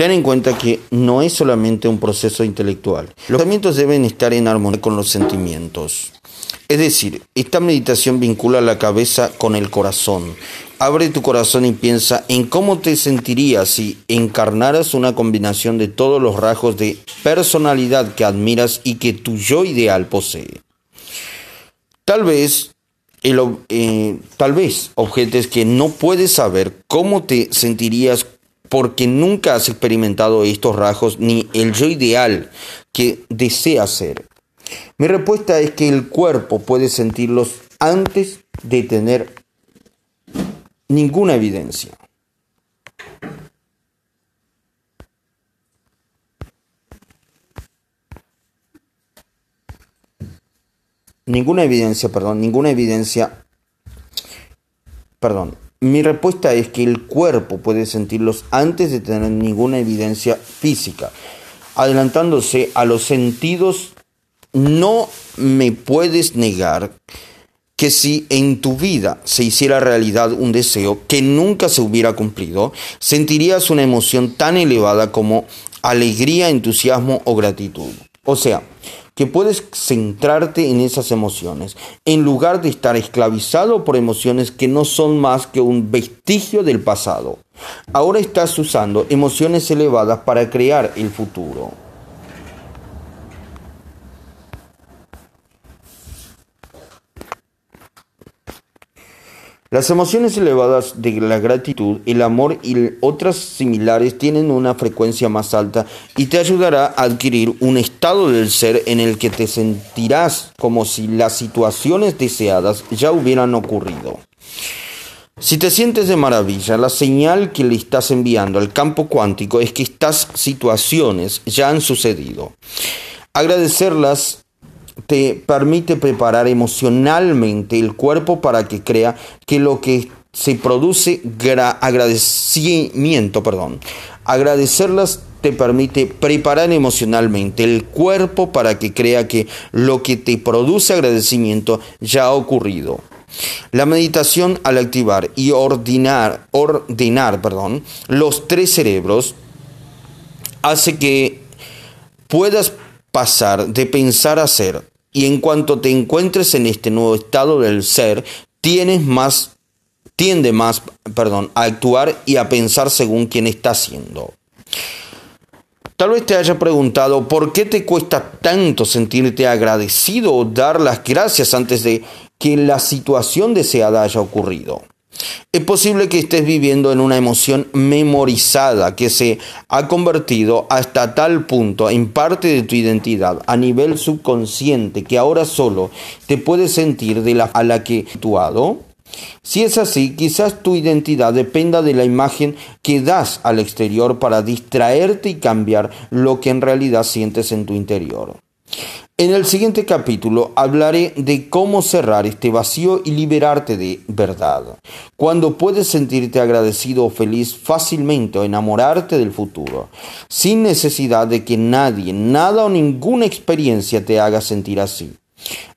Ten en cuenta que no es solamente un proceso intelectual. Los pensamientos deben estar en armonía con los sentimientos. Es decir, esta meditación vincula la cabeza con el corazón. Abre tu corazón y piensa en cómo te sentirías si encarnaras una combinación de todos los rasgos de personalidad que admiras y que tu yo ideal posee. Tal vez, eh, tal vez objetes que no puedes saber cómo te sentirías porque nunca has experimentado estos rasgos ni el yo ideal que deseas ser. Mi respuesta es que el cuerpo puede sentirlos antes de tener ninguna evidencia. Ninguna evidencia, perdón, ninguna evidencia, perdón, mi respuesta es que el cuerpo puede sentirlos antes de tener ninguna evidencia física. Adelantándose a los sentidos, no me puedes negar que si en tu vida se hiciera realidad un deseo que nunca se hubiera cumplido, sentirías una emoción tan elevada como alegría, entusiasmo o gratitud. O sea, que puedes centrarte en esas emociones, en lugar de estar esclavizado por emociones que no son más que un vestigio del pasado. Ahora estás usando emociones elevadas para crear el futuro. Las emociones elevadas de la gratitud, el amor y otras similares tienen una frecuencia más alta y te ayudará a adquirir un estado del ser en el que te sentirás como si las situaciones deseadas ya hubieran ocurrido. Si te sientes de maravilla, la señal que le estás enviando al campo cuántico es que estas situaciones ya han sucedido. Agradecerlas te permite preparar emocionalmente el cuerpo para que crea que lo que se produce agradecimiento, perdón. Agradecerlas te permite preparar emocionalmente el cuerpo para que crea que lo que te produce agradecimiento ya ha ocurrido. La meditación al activar y ordenar, ordenar perdón, los tres cerebros hace que puedas pasar de pensar a ser. Y en cuanto te encuentres en este nuevo estado del ser, tienes más, tiende más, perdón, a actuar y a pensar según quien está haciendo. Tal vez te haya preguntado por qué te cuesta tanto sentirte agradecido o dar las gracias antes de que la situación deseada haya ocurrido. Es posible que estés viviendo en una emoción memorizada que se ha convertido hasta tal punto en parte de tu identidad a nivel subconsciente que ahora solo te puedes sentir de la a la que actuado. Si es así, quizás tu identidad dependa de la imagen que das al exterior para distraerte y cambiar lo que en realidad sientes en tu interior. En el siguiente capítulo hablaré de cómo cerrar este vacío y liberarte de verdad. Cuando puedes sentirte agradecido o feliz fácilmente o enamorarte del futuro, sin necesidad de que nadie, nada o ninguna experiencia te haga sentir así.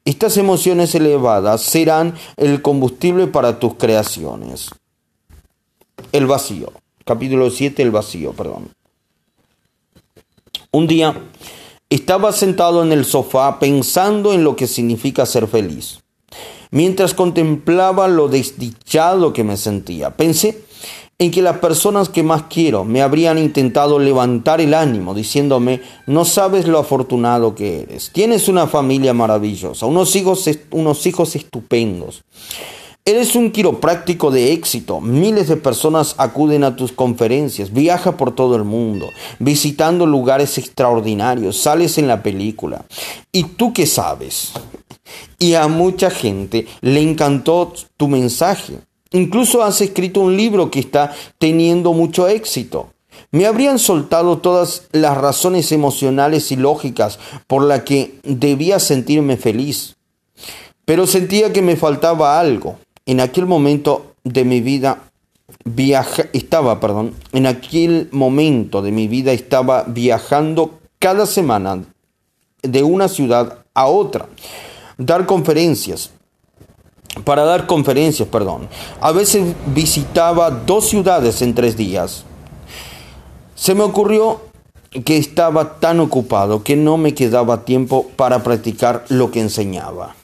Estas emociones elevadas serán el combustible para tus creaciones. El vacío. Capítulo 7, el vacío, perdón. Un día estaba sentado en el sofá pensando en lo que significa ser feliz. Mientras contemplaba lo desdichado que me sentía, pensé en que las personas que más quiero me habrían intentado levantar el ánimo diciéndome, no sabes lo afortunado que eres, tienes una familia maravillosa, unos hijos, unos hijos estupendos. Eres un quiropráctico de éxito. Miles de personas acuden a tus conferencias. Viaja por todo el mundo, visitando lugares extraordinarios. Sales en la película. ¿Y tú qué sabes? Y a mucha gente le encantó tu mensaje. Incluso has escrito un libro que está teniendo mucho éxito. Me habrían soltado todas las razones emocionales y lógicas por las que debía sentirme feliz. Pero sentía que me faltaba algo en aquel momento de mi vida estaba, perdón, en aquel momento de mi vida estaba viajando cada semana de una ciudad a otra, dar conferencias, para dar conferencias, perdón. A veces visitaba dos ciudades en tres días. Se me ocurrió que estaba tan ocupado que no me quedaba tiempo para practicar lo que enseñaba.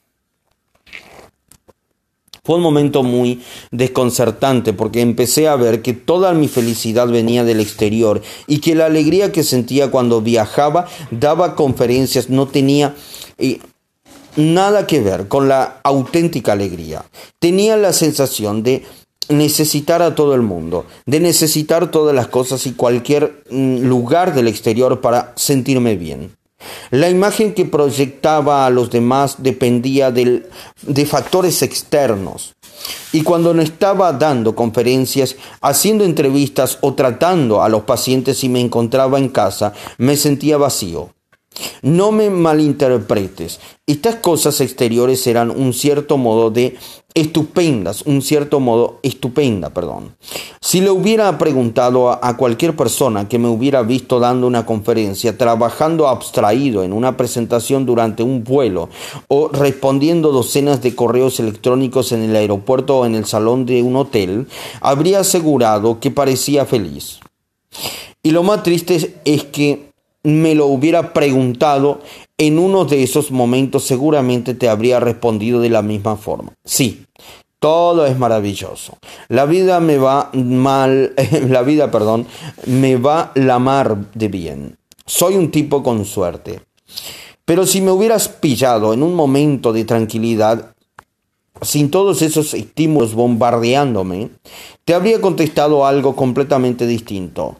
Fue un momento muy desconcertante porque empecé a ver que toda mi felicidad venía del exterior y que la alegría que sentía cuando viajaba, daba conferencias, no tenía eh, nada que ver con la auténtica alegría. Tenía la sensación de necesitar a todo el mundo, de necesitar todas las cosas y cualquier mm, lugar del exterior para sentirme bien. La imagen que proyectaba a los demás dependía de factores externos. Y cuando no estaba dando conferencias, haciendo entrevistas o tratando a los pacientes y me encontraba en casa, me sentía vacío. No me malinterpretes. Estas cosas exteriores eran un cierto modo de estupendas, un cierto modo estupenda, perdón. Si le hubiera preguntado a, cualquier persona que me hubiera visto dando una conferencia, trabajando abstraído en una presentación durante un vuelo o respondiendo docenas de correos electrónicos en el aeropuerto o en el salón de un hotel, habría asegurado que parecía feliz. Y lo más triste es que me lo hubiera preguntado en uno de esos momentos, seguramente te habría respondido de la misma forma. Sí, todo es maravilloso. La vida me va mal, la vida, perdón, me va la mar de bien. Soy un tipo con suerte. Pero si me hubieras pillado en un momento de tranquilidad, sin todos esos estímulos bombardeándome, te habría contestado algo completamente distinto.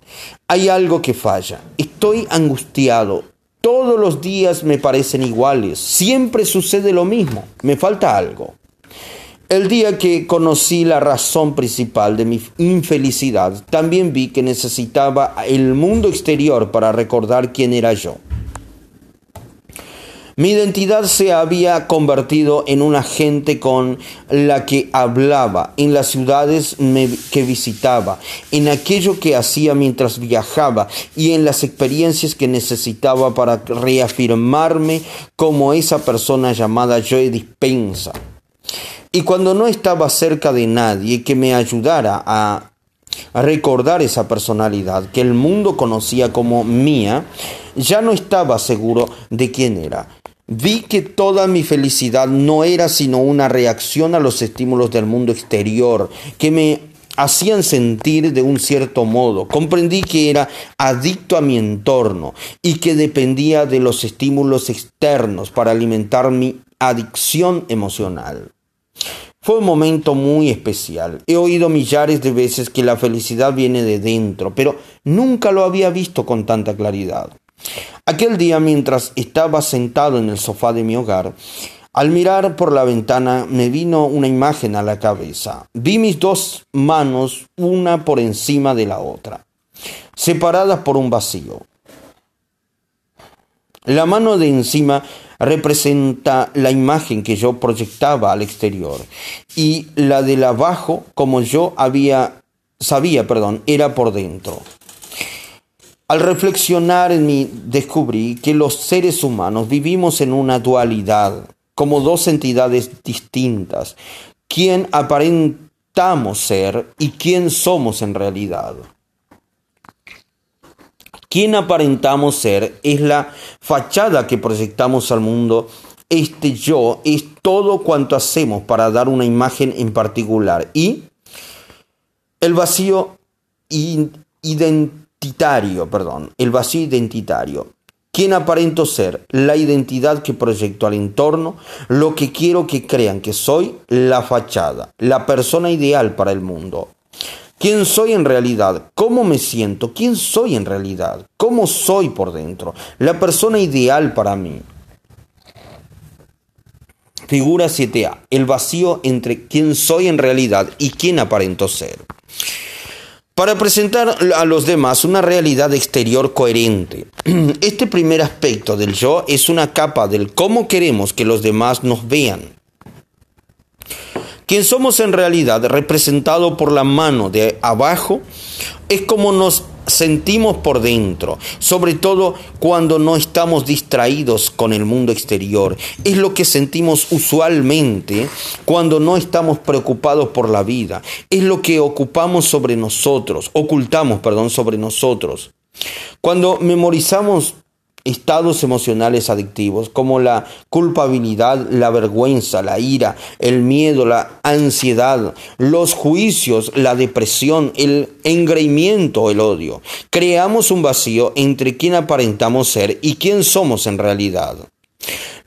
Hay algo que falla. Estoy angustiado. Todos los días me parecen iguales. Siempre sucede lo mismo. Me falta algo. El día que conocí la razón principal de mi infelicidad, también vi que necesitaba el mundo exterior para recordar quién era yo. Mi identidad se había convertido en una gente con la que hablaba, en las ciudades que visitaba, en aquello que hacía mientras viajaba y en las experiencias que necesitaba para reafirmarme como esa persona llamada Joe Dispensa. Y cuando no estaba cerca de nadie que me ayudara a recordar esa personalidad que el mundo conocía como mía, ya no estaba seguro de quién era. Vi que toda mi felicidad no era sino una reacción a los estímulos del mundo exterior que me hacían sentir de un cierto modo. Comprendí que era adicto a mi entorno y que dependía de los estímulos externos para alimentar mi adicción emocional. Fue un momento muy especial. He oído millares de veces que la felicidad viene de dentro, pero nunca lo había visto con tanta claridad. Aquel día, mientras estaba sentado en el sofá de mi hogar, al mirar por la ventana me vino una imagen a la cabeza. Vi mis dos manos, una por encima de la otra, separadas por un vacío. La mano de encima representa la imagen que yo proyectaba al exterior y la de abajo, como yo había sabía, perdón, era por dentro. Al reflexionar en mí, descubrí que los seres humanos vivimos en una dualidad, como dos entidades distintas, quién aparentamos ser y quién somos en realidad. Quién aparentamos ser es la fachada que proyectamos al mundo. Este yo es todo cuanto hacemos para dar una imagen en particular. Y el vacío identitario identitario, perdón, el vacío identitario. ¿Quién aparento ser? La identidad que proyecto al entorno, lo que quiero que crean que soy, la fachada, la persona ideal para el mundo. ¿Quién soy en realidad? ¿Cómo me siento? ¿Quién soy en realidad? ¿Cómo soy por dentro? La persona ideal para mí. Figura 7a. El vacío entre quién soy en realidad y quién aparento ser para presentar a los demás una realidad exterior coherente. Este primer aspecto del yo es una capa del cómo queremos que los demás nos vean. Quien somos en realidad, representado por la mano de abajo, es como nos sentimos por dentro, sobre todo cuando no estamos distraídos con el mundo exterior. Es lo que sentimos usualmente cuando no estamos preocupados por la vida. Es lo que ocupamos sobre nosotros, ocultamos, perdón, sobre nosotros. Cuando memorizamos estados emocionales adictivos como la culpabilidad, la vergüenza, la ira, el miedo, la ansiedad, los juicios, la depresión, el engreimiento, el odio. Creamos un vacío entre quien aparentamos ser y quién somos en realidad.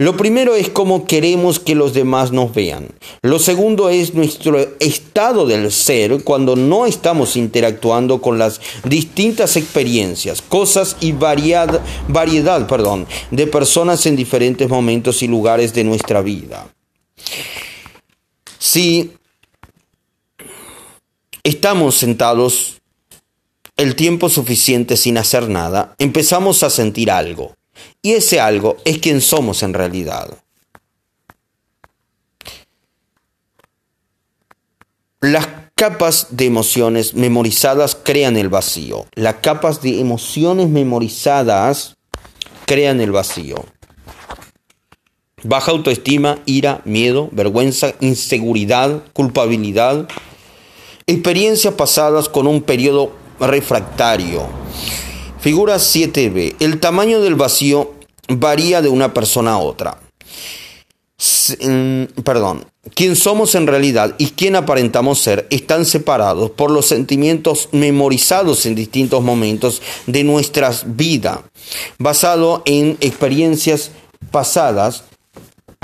Lo primero es cómo queremos que los demás nos vean. Lo segundo es nuestro estado del ser cuando no estamos interactuando con las distintas experiencias, cosas y variedad, variedad perdón, de personas en diferentes momentos y lugares de nuestra vida. Si estamos sentados el tiempo suficiente sin hacer nada, empezamos a sentir algo. Y ese algo es quien somos en realidad. Las capas de emociones memorizadas crean el vacío. Las capas de emociones memorizadas crean el vacío. Baja autoestima, ira, miedo, vergüenza, inseguridad, culpabilidad. Experiencias pasadas con un periodo refractario Figura 7b. El tamaño del vacío varía de una persona a otra. Mm, perdón. Quién somos en realidad y quién aparentamos ser están separados por los sentimientos memorizados en distintos momentos de nuestras vidas, basado en experiencias pasadas.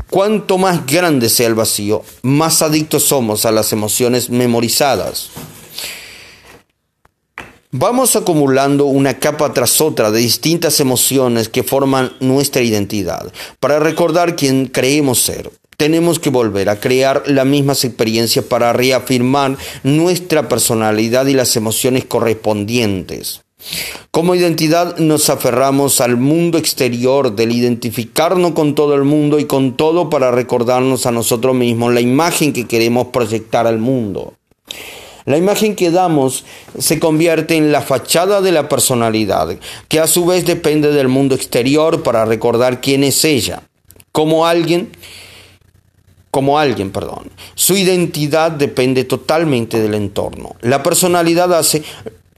Cuanto más grande sea el vacío, más adictos somos a las emociones memorizadas. Vamos acumulando una capa tras otra de distintas emociones que forman nuestra identidad. Para recordar quién creemos ser, tenemos que volver a crear las mismas experiencias para reafirmar nuestra personalidad y las emociones correspondientes. Como identidad nos aferramos al mundo exterior del identificarnos con todo el mundo y con todo para recordarnos a nosotros mismos la imagen que queremos proyectar al mundo. La imagen que damos se convierte en la fachada de la personalidad, que a su vez depende del mundo exterior para recordar quién es ella. Como alguien, como alguien, perdón. Su identidad depende totalmente del entorno. La personalidad hace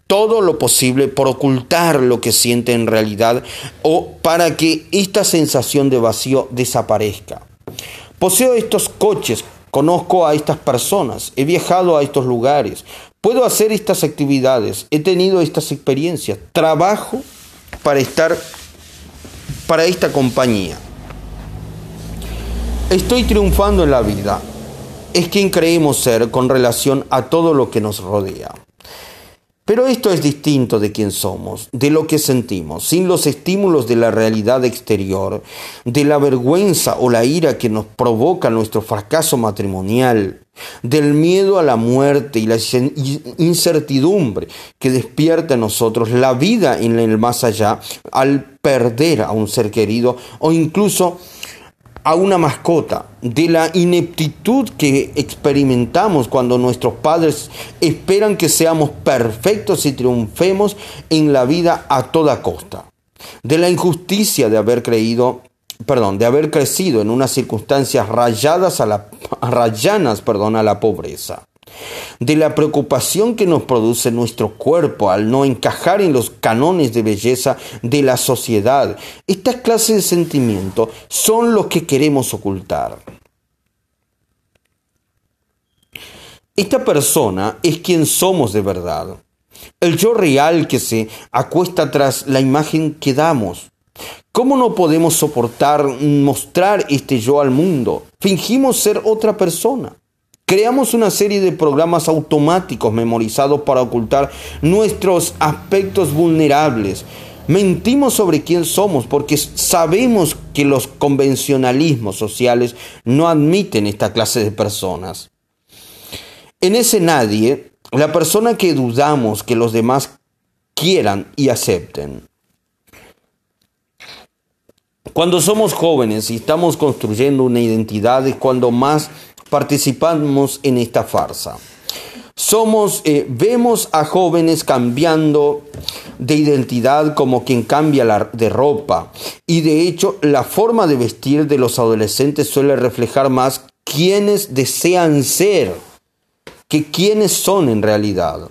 todo lo posible por ocultar lo que siente en realidad o para que esta sensación de vacío desaparezca. Poseo estos coches Conozco a estas personas, he viajado a estos lugares, puedo hacer estas actividades, he tenido estas experiencias, trabajo para estar para esta compañía. Estoy triunfando en la vida. Es quien creemos ser con relación a todo lo que nos rodea. Pero esto es distinto de quién somos, de lo que sentimos, sin los estímulos de la realidad exterior, de la vergüenza o la ira que nos provoca nuestro fracaso matrimonial, del miedo a la muerte y la incertidumbre que despierta en nosotros la vida en el más allá al perder a un ser querido o incluso a una mascota, de la ineptitud que experimentamos cuando nuestros padres esperan que seamos perfectos y triunfemos en la vida a toda costa, de la injusticia de haber creído, perdón, de haber crecido en unas circunstancias rayadas a la, rayanas, perdón, a la pobreza de la preocupación que nos produce nuestro cuerpo al no encajar en los canones de belleza de la sociedad. Estas clases de sentimientos son los que queremos ocultar. Esta persona es quien somos de verdad. El yo real que se acuesta tras la imagen que damos. ¿Cómo no podemos soportar mostrar este yo al mundo? Fingimos ser otra persona. Creamos una serie de programas automáticos memorizados para ocultar nuestros aspectos vulnerables. Mentimos sobre quién somos porque sabemos que los convencionalismos sociales no admiten esta clase de personas. En ese nadie, la persona que dudamos que los demás quieran y acepten. Cuando somos jóvenes y estamos construyendo una identidad es cuando más participamos en esta farsa. Somos, eh, vemos a jóvenes cambiando de identidad como quien cambia la, de ropa. Y de hecho, la forma de vestir de los adolescentes suele reflejar más quienes desean ser que quienes son en realidad.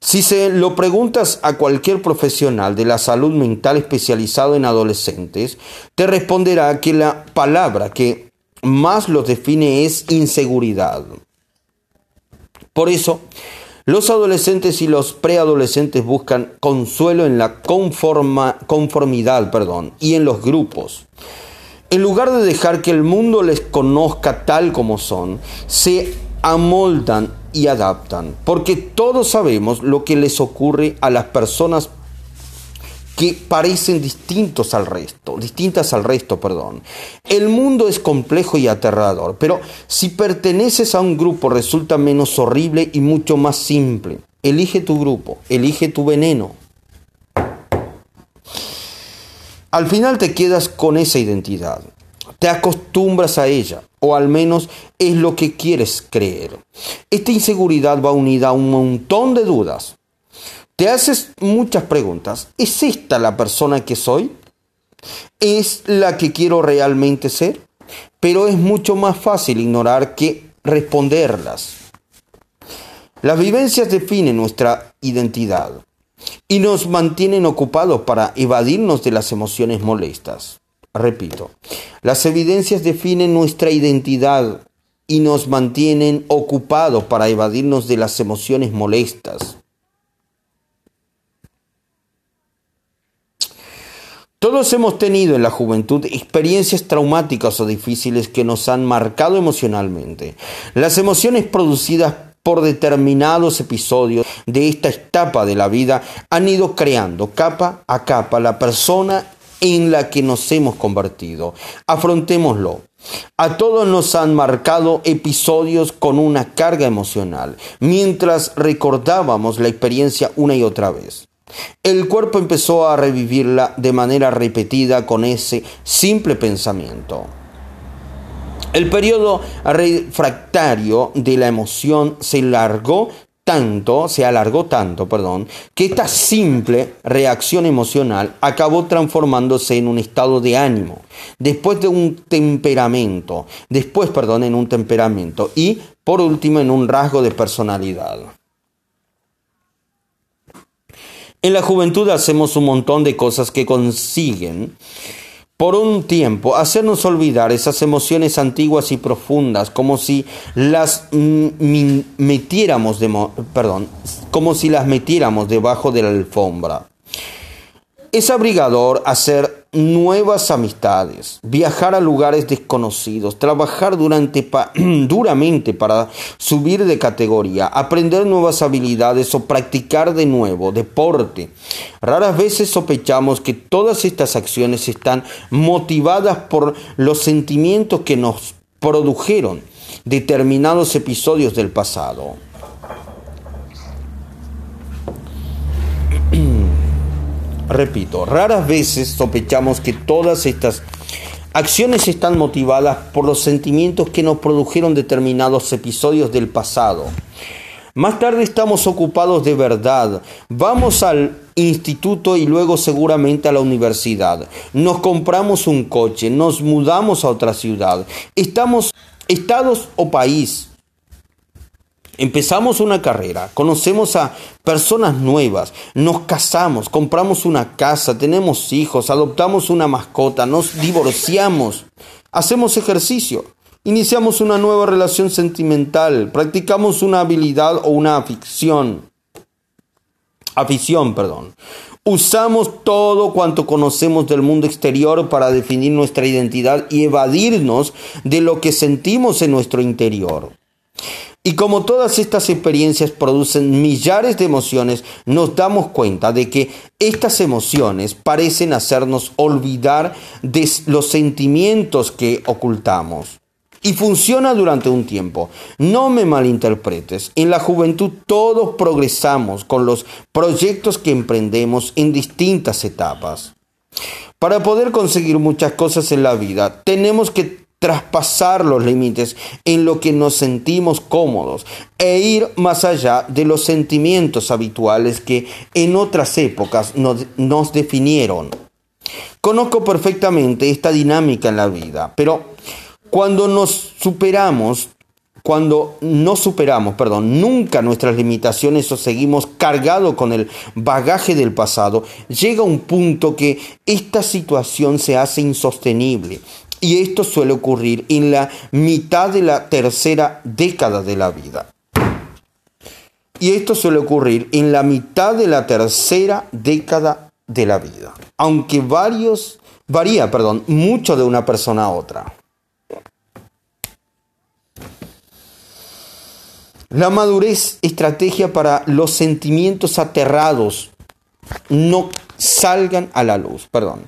Si se lo preguntas a cualquier profesional de la salud mental especializado en adolescentes, te responderá que la palabra que más los define es inseguridad. Por eso, los adolescentes y los preadolescentes buscan consuelo en la conformidad perdón, y en los grupos. En lugar de dejar que el mundo les conozca tal como son, se amoldan y adaptan, porque todos sabemos lo que les ocurre a las personas que parecen distintos al resto, distintas al resto, perdón. El mundo es complejo y aterrador, pero si perteneces a un grupo resulta menos horrible y mucho más simple. Elige tu grupo, elige tu veneno. Al final te quedas con esa identidad, te acostumbras a ella, o al menos es lo que quieres creer. Esta inseguridad va unida a un montón de dudas. Te haces muchas preguntas. ¿Es esta la persona que soy? ¿Es la que quiero realmente ser? Pero es mucho más fácil ignorar que responderlas. Las vivencias definen nuestra identidad y nos mantienen ocupados para evadirnos de las emociones molestas. Repito, las evidencias definen nuestra identidad y nos mantienen ocupados para evadirnos de las emociones molestas. Todos hemos tenido en la juventud experiencias traumáticas o difíciles que nos han marcado emocionalmente. Las emociones producidas por determinados episodios de esta etapa de la vida han ido creando capa a capa la persona en la que nos hemos convertido. Afrontémoslo. A todos nos han marcado episodios con una carga emocional, mientras recordábamos la experiencia una y otra vez. El cuerpo empezó a revivirla de manera repetida con ese simple pensamiento. El periodo refractario de la emoción se largó tanto, se alargó tanto, perdón, que esta simple reacción emocional acabó transformándose en un estado de ánimo, después de un temperamento, después, perdón, en un temperamento y por último en un rasgo de personalidad. En la juventud hacemos un montón de cosas que consiguen por un tiempo hacernos olvidar esas emociones antiguas y profundas, como si las metiéramos de, perdón, como si las metiéramos debajo de la alfombra. Es abrigador hacer nuevas amistades, viajar a lugares desconocidos, trabajar durante duramente para subir de categoría, aprender nuevas habilidades o practicar de nuevo deporte. Raras veces sospechamos que todas estas acciones están motivadas por los sentimientos que nos produjeron determinados episodios del pasado. Repito, raras veces sospechamos que todas estas acciones están motivadas por los sentimientos que nos produjeron determinados episodios del pasado. Más tarde estamos ocupados de verdad. Vamos al instituto y luego seguramente a la universidad. Nos compramos un coche, nos mudamos a otra ciudad. Estamos estados o país Empezamos una carrera, conocemos a personas nuevas, nos casamos, compramos una casa, tenemos hijos, adoptamos una mascota, nos divorciamos, hacemos ejercicio, iniciamos una nueva relación sentimental, practicamos una habilidad o una afición. Afición, perdón. Usamos todo cuanto conocemos del mundo exterior para definir nuestra identidad y evadirnos de lo que sentimos en nuestro interior. Y como todas estas experiencias producen millares de emociones, nos damos cuenta de que estas emociones parecen hacernos olvidar de los sentimientos que ocultamos. Y funciona durante un tiempo. No me malinterpretes. En la juventud todos progresamos con los proyectos que emprendemos en distintas etapas. Para poder conseguir muchas cosas en la vida, tenemos que traspasar los límites en lo que nos sentimos cómodos e ir más allá de los sentimientos habituales que en otras épocas nos, nos definieron. Conozco perfectamente esta dinámica en la vida, pero cuando nos superamos cuando no superamos, perdón, nunca nuestras limitaciones o seguimos cargados con el bagaje del pasado, llega un punto que esta situación se hace insostenible. Y esto suele ocurrir en la mitad de la tercera década de la vida. Y esto suele ocurrir en la mitad de la tercera década de la vida. Aunque varios, varía, perdón, mucho de una persona a otra. La madurez, estrategia para los sentimientos aterrados no salgan a la luz, perdón.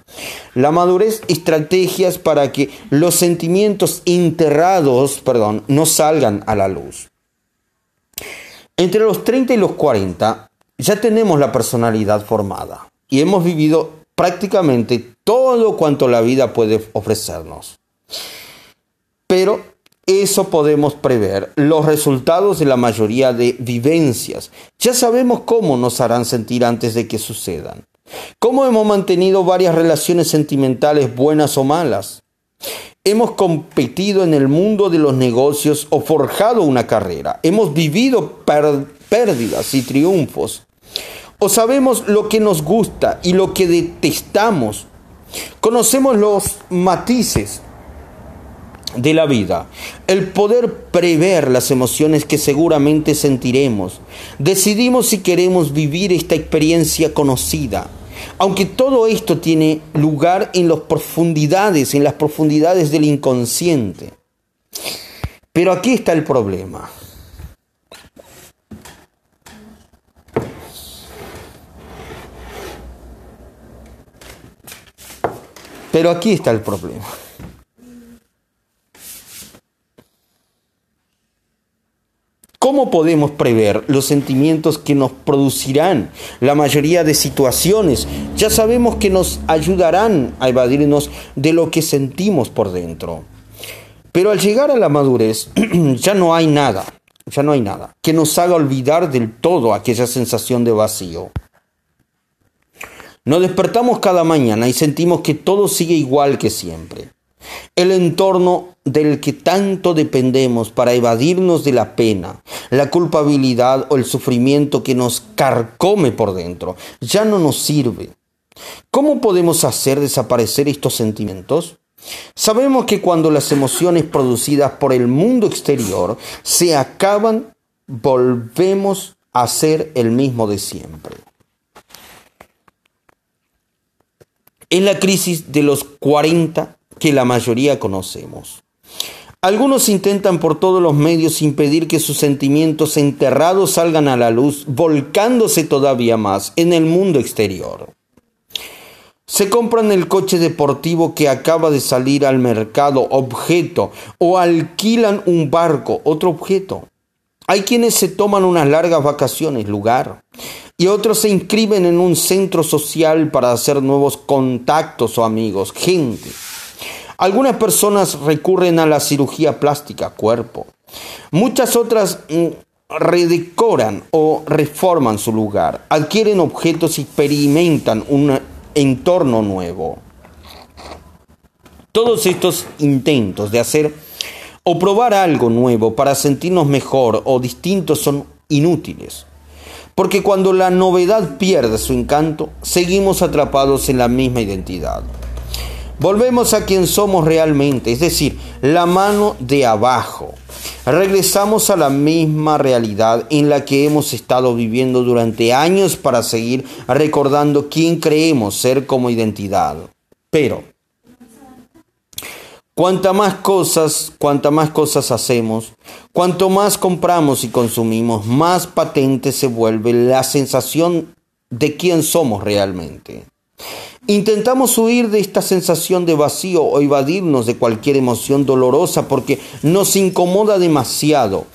La madurez, estrategias para que los sentimientos enterrados, perdón, no salgan a la luz. Entre los 30 y los 40 ya tenemos la personalidad formada y hemos vivido prácticamente todo cuanto la vida puede ofrecernos. Pero eso podemos prever los resultados de la mayoría de vivencias. Ya sabemos cómo nos harán sentir antes de que sucedan. Cómo hemos mantenido varias relaciones sentimentales buenas o malas. Hemos competido en el mundo de los negocios o forjado una carrera. Hemos vivido pérdidas y triunfos. O sabemos lo que nos gusta y lo que detestamos. Conocemos los matices de la vida, el poder prever las emociones que seguramente sentiremos. Decidimos si queremos vivir esta experiencia conocida. Aunque todo esto tiene lugar en las profundidades, en las profundidades del inconsciente. Pero aquí está el problema. Pero aquí está el problema. ¿Cómo podemos prever los sentimientos que nos producirán la mayoría de situaciones? Ya sabemos que nos ayudarán a evadirnos de lo que sentimos por dentro. Pero al llegar a la madurez ya no hay nada, ya no hay nada que nos haga olvidar del todo aquella sensación de vacío. Nos despertamos cada mañana y sentimos que todo sigue igual que siempre. El entorno del que tanto dependemos para evadirnos de la pena, la culpabilidad o el sufrimiento que nos carcome por dentro, ya no nos sirve. ¿Cómo podemos hacer desaparecer estos sentimientos? Sabemos que cuando las emociones producidas por el mundo exterior se acaban, volvemos a ser el mismo de siempre. En la crisis de los 40 que la mayoría conocemos. Algunos intentan por todos los medios impedir que sus sentimientos enterrados salgan a la luz, volcándose todavía más en el mundo exterior. Se compran el coche deportivo que acaba de salir al mercado, objeto, o alquilan un barco, otro objeto. Hay quienes se toman unas largas vacaciones, lugar, y otros se inscriben en un centro social para hacer nuevos contactos o amigos, gente. Algunas personas recurren a la cirugía plástica, cuerpo. Muchas otras mm, redecoran o reforman su lugar, adquieren objetos y experimentan un entorno nuevo. Todos estos intentos de hacer o probar algo nuevo para sentirnos mejor o distintos son inútiles. Porque cuando la novedad pierde su encanto, seguimos atrapados en la misma identidad. Volvemos a quien somos realmente, es decir, la mano de abajo. Regresamos a la misma realidad en la que hemos estado viviendo durante años para seguir recordando quién creemos ser como identidad. Pero, cuanta más cosas, cuanta más cosas hacemos, cuanto más compramos y consumimos, más patente se vuelve la sensación de quién somos realmente. Intentamos huir de esta sensación de vacío o evadirnos de cualquier emoción dolorosa porque nos incomoda demasiado.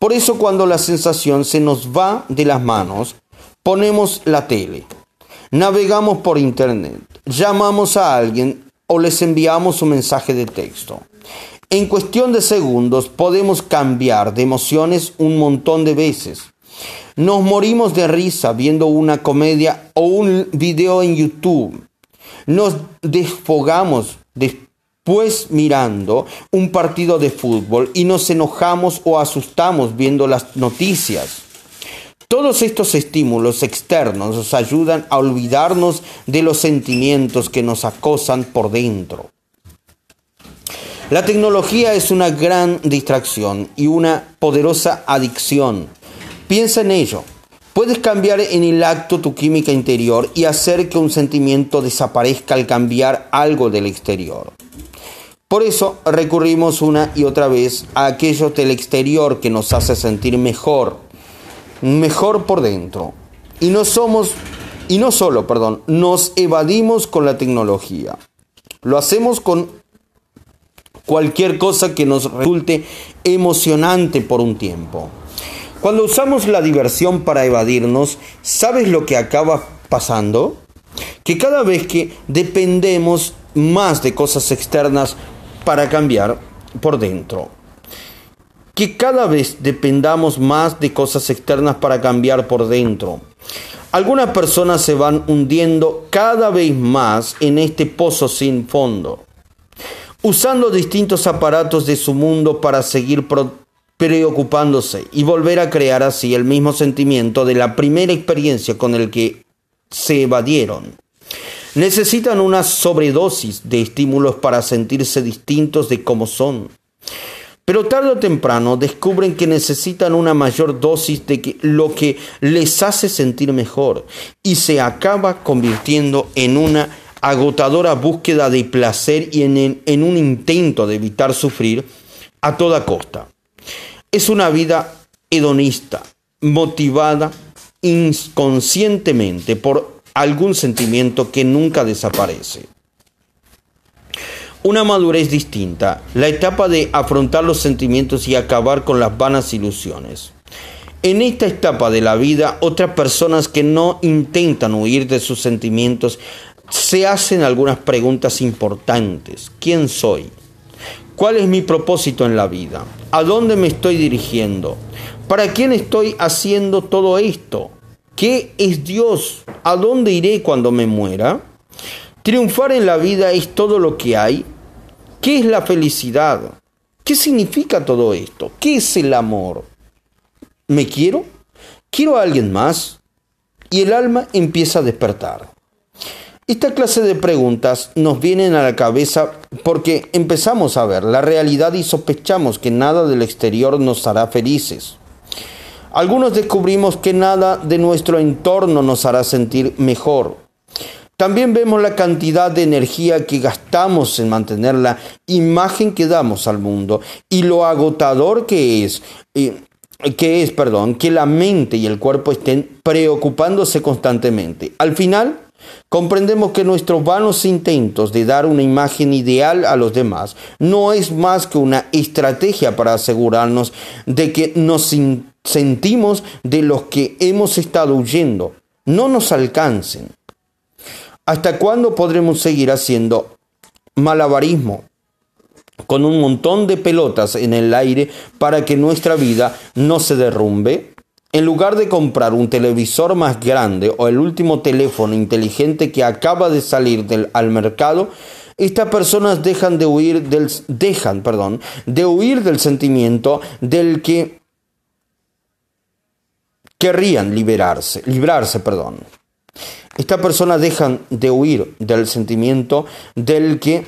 Por eso cuando la sensación se nos va de las manos, ponemos la tele, navegamos por internet, llamamos a alguien o les enviamos un mensaje de texto. En cuestión de segundos podemos cambiar de emociones un montón de veces. Nos morimos de risa viendo una comedia o un video en YouTube. Nos desfogamos pues mirando un partido de fútbol y nos enojamos o asustamos viendo las noticias. Todos estos estímulos externos nos ayudan a olvidarnos de los sentimientos que nos acosan por dentro. La tecnología es una gran distracción y una poderosa adicción. Piensa en ello. Puedes cambiar en el acto tu química interior y hacer que un sentimiento desaparezca al cambiar algo del exterior. Por eso recurrimos una y otra vez a aquello del exterior que nos hace sentir mejor, mejor por dentro. Y no somos, y no solo, perdón, nos evadimos con la tecnología. Lo hacemos con cualquier cosa que nos resulte emocionante por un tiempo. Cuando usamos la diversión para evadirnos, ¿sabes lo que acaba pasando? Que cada vez que dependemos más de cosas externas para cambiar por dentro. Que cada vez dependamos más de cosas externas para cambiar por dentro. Algunas personas se van hundiendo cada vez más en este pozo sin fondo usando distintos aparatos de su mundo para seguir preocupándose y volver a crear así el mismo sentimiento de la primera experiencia con el que se evadieron. Necesitan una sobredosis de estímulos para sentirse distintos de cómo son. Pero tarde o temprano descubren que necesitan una mayor dosis de lo que les hace sentir mejor y se acaba convirtiendo en una agotadora búsqueda de placer y en, en un intento de evitar sufrir a toda costa. Es una vida hedonista, motivada inconscientemente por algún sentimiento que nunca desaparece. Una madurez distinta, la etapa de afrontar los sentimientos y acabar con las vanas ilusiones. En esta etapa de la vida, otras personas que no intentan huir de sus sentimientos se hacen algunas preguntas importantes. ¿Quién soy? ¿Cuál es mi propósito en la vida? ¿A dónde me estoy dirigiendo? ¿Para quién estoy haciendo todo esto? ¿Qué es Dios? ¿A dónde iré cuando me muera? ¿Triunfar en la vida es todo lo que hay? ¿Qué es la felicidad? ¿Qué significa todo esto? ¿Qué es el amor? ¿Me quiero? ¿Quiero a alguien más? Y el alma empieza a despertar. Esta clase de preguntas nos vienen a la cabeza porque empezamos a ver la realidad y sospechamos que nada del exterior nos hará felices. Algunos descubrimos que nada de nuestro entorno nos hará sentir mejor. También vemos la cantidad de energía que gastamos en mantener la imagen que damos al mundo y lo agotador que es, eh, que es, perdón, que la mente y el cuerpo estén preocupándose constantemente. Al final, Comprendemos que nuestros vanos intentos de dar una imagen ideal a los demás no es más que una estrategia para asegurarnos de que nos sentimos de los que hemos estado huyendo, no nos alcancen. ¿Hasta cuándo podremos seguir haciendo malabarismo con un montón de pelotas en el aire para que nuestra vida no se derrumbe? En lugar de comprar un televisor más grande o el último teléfono inteligente que acaba de salir al mercado, estas personas dejan de huir del dejan, perdón, de huir del sentimiento del que querrían liberarse, librarse, perdón. Estas personas dejan de huir del sentimiento del que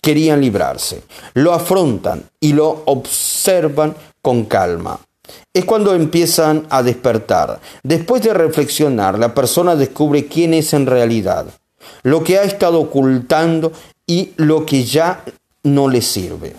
querían librarse. Lo afrontan y lo observan con calma es cuando empiezan a despertar. Después de reflexionar, la persona descubre quién es en realidad, lo que ha estado ocultando y lo que ya no le sirve.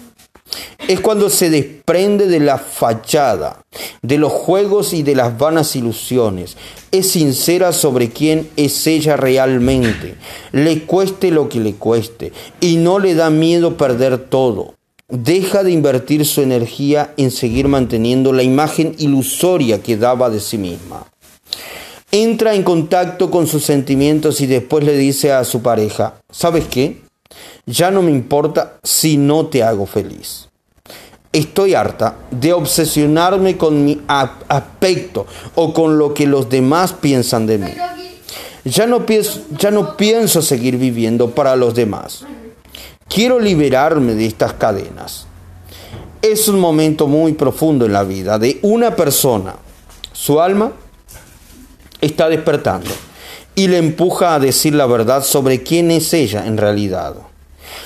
Es cuando se desprende de la fachada, de los juegos y de las vanas ilusiones. Es sincera sobre quién es ella realmente, le cueste lo que le cueste, y no le da miedo perder todo deja de invertir su energía en seguir manteniendo la imagen ilusoria que daba de sí misma. Entra en contacto con sus sentimientos y después le dice a su pareja, ¿sabes qué? Ya no me importa si no te hago feliz. Estoy harta de obsesionarme con mi aspecto o con lo que los demás piensan de mí. Ya no, pienso, ya no pienso seguir viviendo para los demás. Quiero liberarme de estas cadenas. Es un momento muy profundo en la vida de una persona. Su alma está despertando y le empuja a decir la verdad sobre quién es ella en realidad.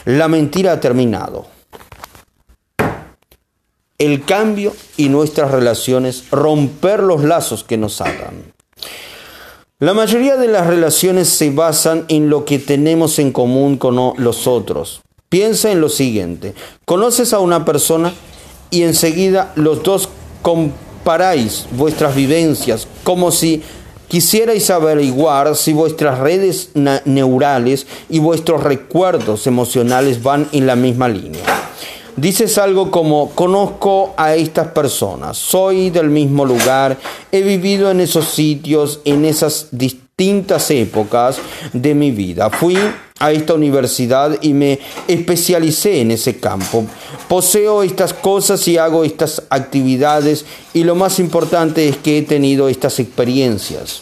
La mentira ha terminado. El cambio y nuestras relaciones, romper los lazos que nos atan. La mayoría de las relaciones se basan en lo que tenemos en común con los otros. Piensa en lo siguiente, conoces a una persona y enseguida los dos comparáis vuestras vivencias como si quisierais averiguar si vuestras redes neurales y vuestros recuerdos emocionales van en la misma línea. Dices algo como, conozco a estas personas, soy del mismo lugar, he vivido en esos sitios, en esas distintas épocas de mi vida. Fui a esta universidad y me especialicé en ese campo. Poseo estas cosas y hago estas actividades y lo más importante es que he tenido estas experiencias.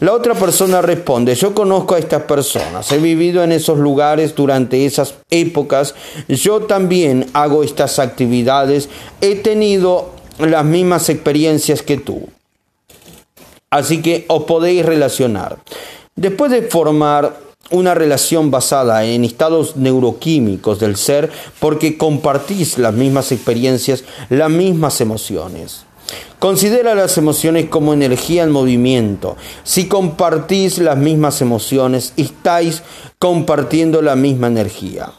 La otra persona responde, yo conozco a estas personas, he vivido en esos lugares durante esas épocas, yo también hago estas actividades, he tenido las mismas experiencias que tú. Así que os podéis relacionar. Después de formar una relación basada en estados neuroquímicos del ser porque compartís las mismas experiencias, las mismas emociones. Considera las emociones como energía en movimiento. Si compartís las mismas emociones, estáis compartiendo la misma energía.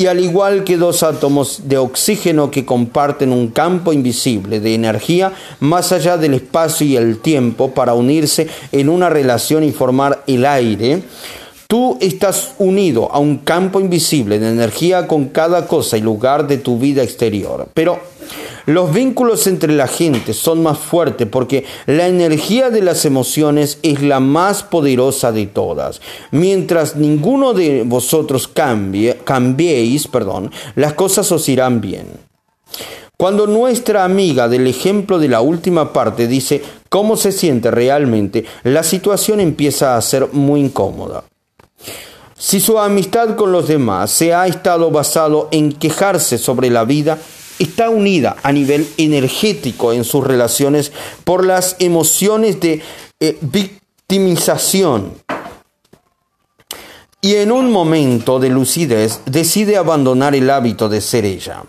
Y al igual que dos átomos de oxígeno que comparten un campo invisible de energía más allá del espacio y el tiempo para unirse en una relación y formar el aire, Tú estás unido a un campo invisible de energía con cada cosa y lugar de tu vida exterior. Pero los vínculos entre la gente son más fuertes porque la energía de las emociones es la más poderosa de todas. Mientras ninguno de vosotros cambie, cambiéis, perdón, las cosas os irán bien. Cuando nuestra amiga del ejemplo de la última parte dice cómo se siente realmente, la situación empieza a ser muy incómoda. Si su amistad con los demás se ha estado basado en quejarse sobre la vida, está unida a nivel energético en sus relaciones por las emociones de eh, victimización. Y en un momento de lucidez decide abandonar el hábito de ser ella.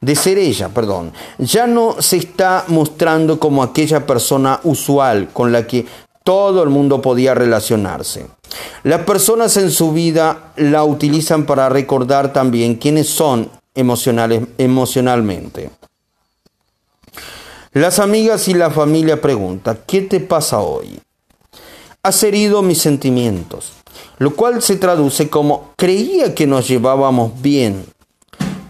De ser ella, perdón. Ya no se está mostrando como aquella persona usual con la que todo el mundo podía relacionarse. Las personas en su vida la utilizan para recordar también quiénes son emocionales, emocionalmente. Las amigas y la familia preguntan, ¿qué te pasa hoy? Has herido mis sentimientos, lo cual se traduce como creía que nos llevábamos bien.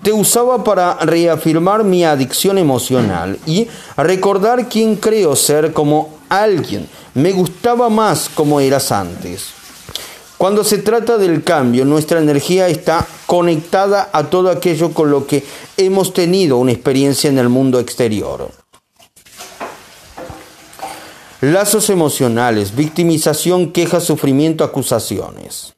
Te usaba para reafirmar mi adicción emocional y recordar quién creo ser como alguien me gustaba más como eras antes. Cuando se trata del cambio, nuestra energía está conectada a todo aquello con lo que hemos tenido una experiencia en el mundo exterior. Lazos emocionales, victimización, quejas, sufrimiento, acusaciones.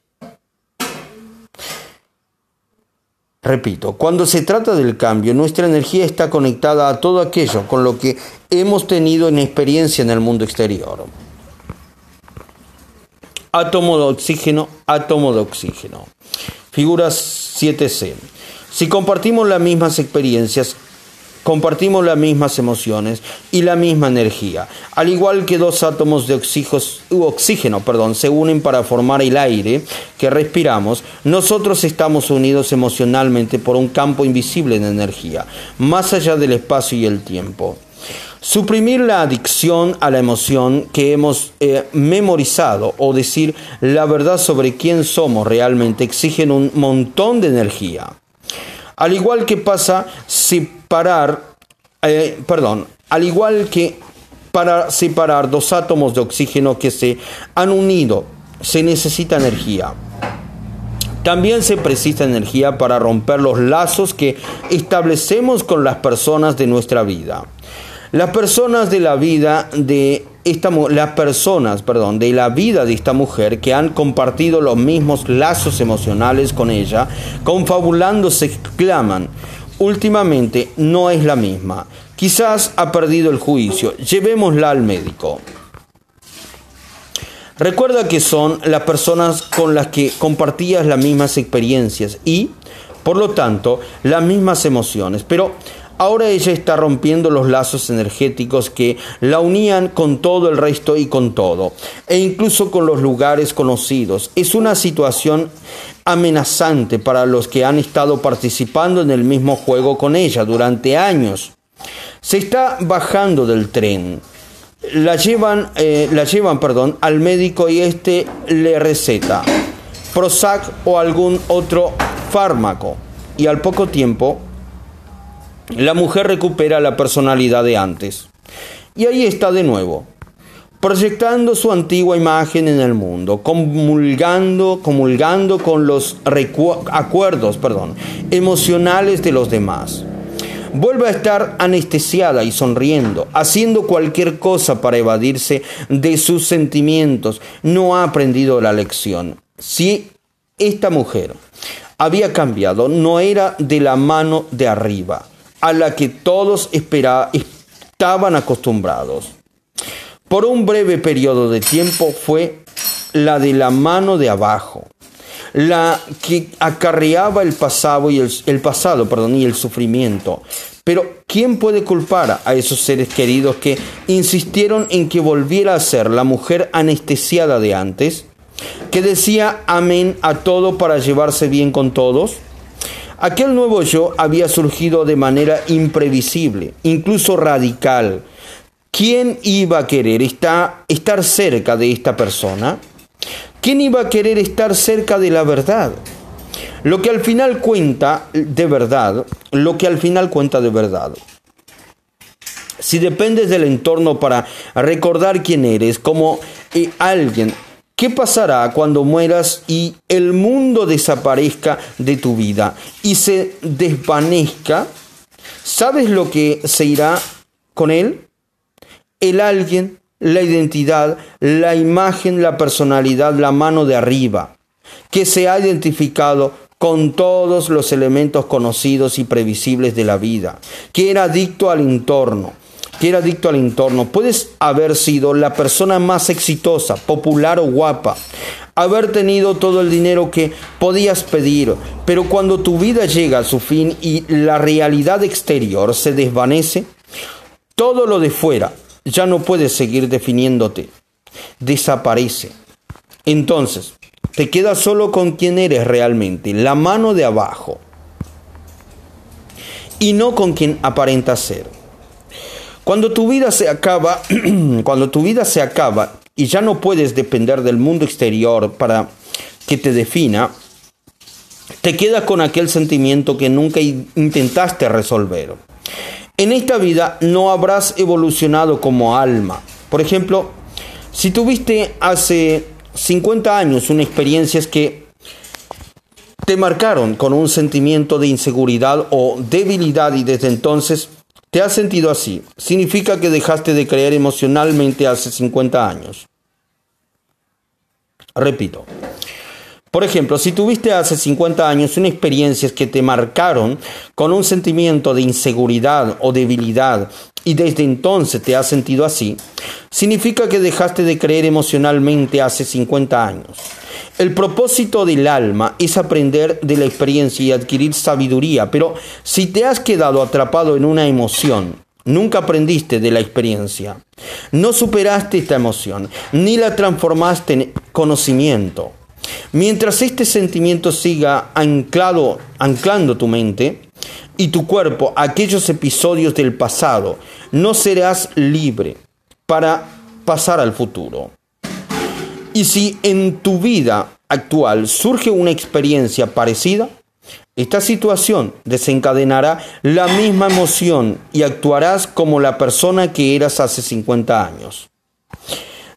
Repito, cuando se trata del cambio, nuestra energía está conectada a todo aquello con lo que hemos tenido en experiencia en el mundo exterior átomo de oxígeno, átomo de oxígeno. Figura 7c. Si compartimos las mismas experiencias, compartimos las mismas emociones y la misma energía. Al igual que dos átomos de oxígeno perdón, se unen para formar el aire que respiramos, nosotros estamos unidos emocionalmente por un campo invisible de energía, más allá del espacio y el tiempo. Suprimir la adicción a la emoción que hemos eh, memorizado o decir la verdad sobre quién somos realmente exigen un montón de energía. Al igual que pasa separar, eh, perdón, al igual que para separar dos átomos de oxígeno que se han unido, se necesita energía. También se precisa energía para romper los lazos que establecemos con las personas de nuestra vida. Las personas de la vida de esta, las personas, perdón, de la vida de esta mujer que han compartido los mismos lazos emocionales con ella, confabulando se exclaman, últimamente no es la misma. Quizás ha perdido el juicio. Llevémosla al médico. Recuerda que son las personas con las que compartías las mismas experiencias y, por lo tanto, las mismas emociones. Pero ahora ella está rompiendo los lazos energéticos que la unían con todo el resto y con todo, e incluso con los lugares conocidos. Es una situación amenazante para los que han estado participando en el mismo juego con ella durante años. Se está bajando del tren. La llevan, eh, la llevan perdón, al médico y este le receta Prozac o algún otro fármaco. Y al poco tiempo, la mujer recupera la personalidad de antes. Y ahí está de nuevo, proyectando su antigua imagen en el mundo, comulgando, comulgando con los acuerdos perdón, emocionales de los demás. Vuelve a estar anestesiada y sonriendo, haciendo cualquier cosa para evadirse de sus sentimientos. No ha aprendido la lección. Si esta mujer había cambiado, no era de la mano de arriba, a la que todos estaban acostumbrados por un breve periodo de tiempo fue la de la mano de abajo, la que acarreaba el pasado y el, pasado, perdón, y el sufrimiento. Pero ¿quién puede culpar a esos seres queridos que insistieron en que volviera a ser la mujer anestesiada de antes, que decía amén a todo para llevarse bien con todos? Aquel nuevo yo había surgido de manera imprevisible, incluso radical, ¿Quién iba a querer estar, cerca de esta persona? ¿Quién iba a querer estar cerca de la verdad? Lo que al final cuenta de verdad, lo que al final cuenta de verdad. Si dependes del entorno para recordar quién eres como eh, alguien, ¿qué pasará cuando mueras y el mundo desaparezca de tu vida y se desvanezca? ¿Sabes lo que se irá con él? el alguien, la identidad, la imagen, la personalidad, la mano de arriba, que se ha identificado con todos los elementos conocidos y previsibles de la vida, que era adicto al entorno, que era adicto al entorno. Puedes haber sido la persona más exitosa, popular o guapa, haber tenido todo el dinero que podías pedir, pero cuando tu vida llega a su fin y la realidad exterior se desvanece, todo lo de fuera, ya no puedes seguir definiéndote. Desaparece. Entonces, te quedas solo con quien eres realmente, la mano de abajo, y no con quien aparenta ser. Cuando tu vida se acaba, cuando tu vida se acaba y ya no puedes depender del mundo exterior para que te defina, te quedas con aquel sentimiento que nunca intentaste resolver. En esta vida no habrás evolucionado como alma. Por ejemplo, si tuviste hace 50 años una experiencia que te marcaron con un sentimiento de inseguridad o debilidad y desde entonces te has sentido así, significa que dejaste de creer emocionalmente hace 50 años. Repito, por ejemplo, si tuviste hace 50 años una experiencia que te marcaron con un sentimiento de inseguridad o debilidad y desde entonces te has sentido así, significa que dejaste de creer emocionalmente hace 50 años. El propósito del alma es aprender de la experiencia y adquirir sabiduría, pero si te has quedado atrapado en una emoción, Nunca aprendiste de la experiencia. No superaste esta emoción, ni la transformaste en conocimiento. Mientras este sentimiento siga anclado, anclando tu mente y tu cuerpo a aquellos episodios del pasado, no serás libre para pasar al futuro. Y si en tu vida actual surge una experiencia parecida, esta situación desencadenará la misma emoción y actuarás como la persona que eras hace 50 años.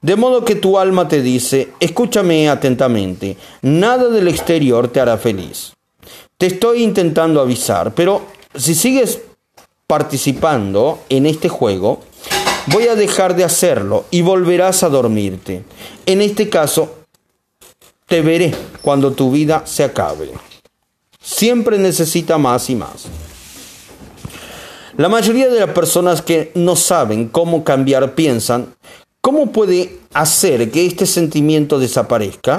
De modo que tu alma te dice, escúchame atentamente, nada del exterior te hará feliz. Te estoy intentando avisar, pero si sigues participando en este juego, voy a dejar de hacerlo y volverás a dormirte. En este caso, te veré cuando tu vida se acabe. Siempre necesita más y más. La mayoría de las personas que no saben cómo cambiar piensan, ¿cómo puede hacer que este sentimiento desaparezca?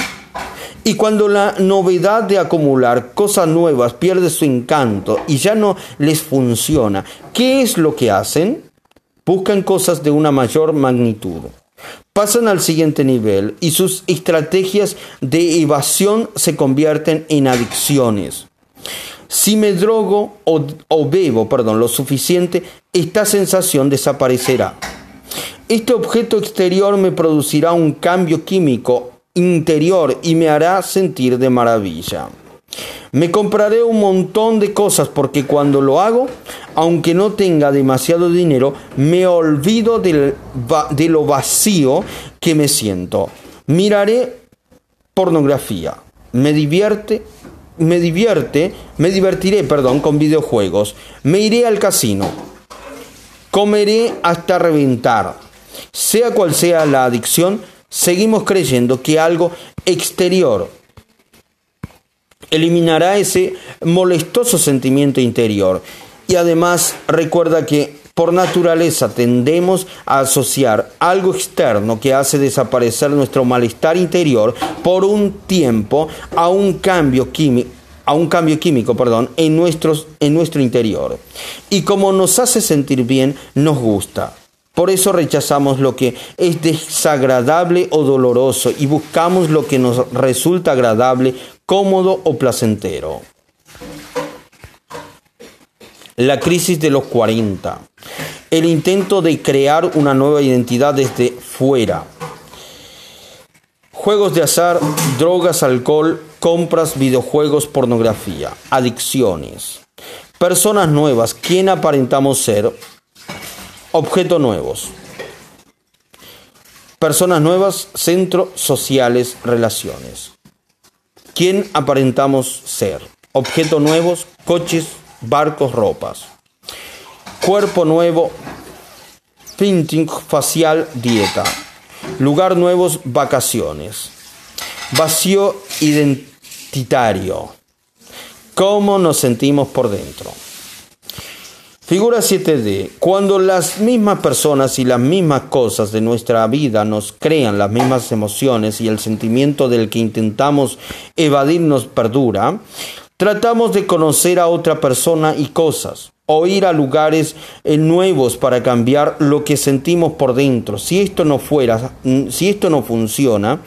Y cuando la novedad de acumular cosas nuevas pierde su encanto y ya no les funciona, ¿qué es lo que hacen? Buscan cosas de una mayor magnitud. Pasan al siguiente nivel y sus estrategias de evasión se convierten en adicciones. Si me drogo o, bebo perdón, lo suficiente, esta sensación desaparecerá. Este objeto exterior me producirá un cambio químico interior y me hará sentir de maravilla. Me compraré un montón de cosas porque cuando lo hago, aunque no tenga demasiado dinero, me olvido de lo vacío que me siento. Miraré pornografía. Me divierte me divierte, me divertiré, perdón, con videojuegos. Me iré al casino. Comeré hasta reventar. Sea cual sea la adicción, seguimos creyendo que algo exterior eliminará ese molestoso sentimiento interior. Y además recuerda que por naturaleza tendemos a asociar algo externo que hace desaparecer nuestro malestar interior por un tiempo a un cambio químico a un cambio químico, perdón, en, en nuestro interior. Y como nos hace sentir bien, nos gusta. Por eso rechazamos lo que es desagradable o doloroso y buscamos lo que nos resulta agradable, cómodo o placentero. La crisis de los 40 el intento de crear una nueva identidad desde fuera. Juegos de azar, drogas, alcohol, compras, videojuegos, pornografía, adicciones. Personas nuevas, ¿quién aparentamos ser? Objetos nuevos. Personas nuevas, centros sociales, relaciones. ¿Quién aparentamos ser? Objetos nuevos, coches, barcos, ropas. Cuerpo nuevo, Pinting facial, dieta. Lugar nuevos, vacaciones. Vacío identitario. ¿Cómo nos sentimos por dentro? Figura 7D. Cuando las mismas personas y las mismas cosas de nuestra vida nos crean las mismas emociones y el sentimiento del que intentamos evadirnos perdura, tratamos de conocer a otra persona y cosas o ir a lugares eh, nuevos para cambiar lo que sentimos por dentro. Si esto no fuera, mm, si esto no funciona,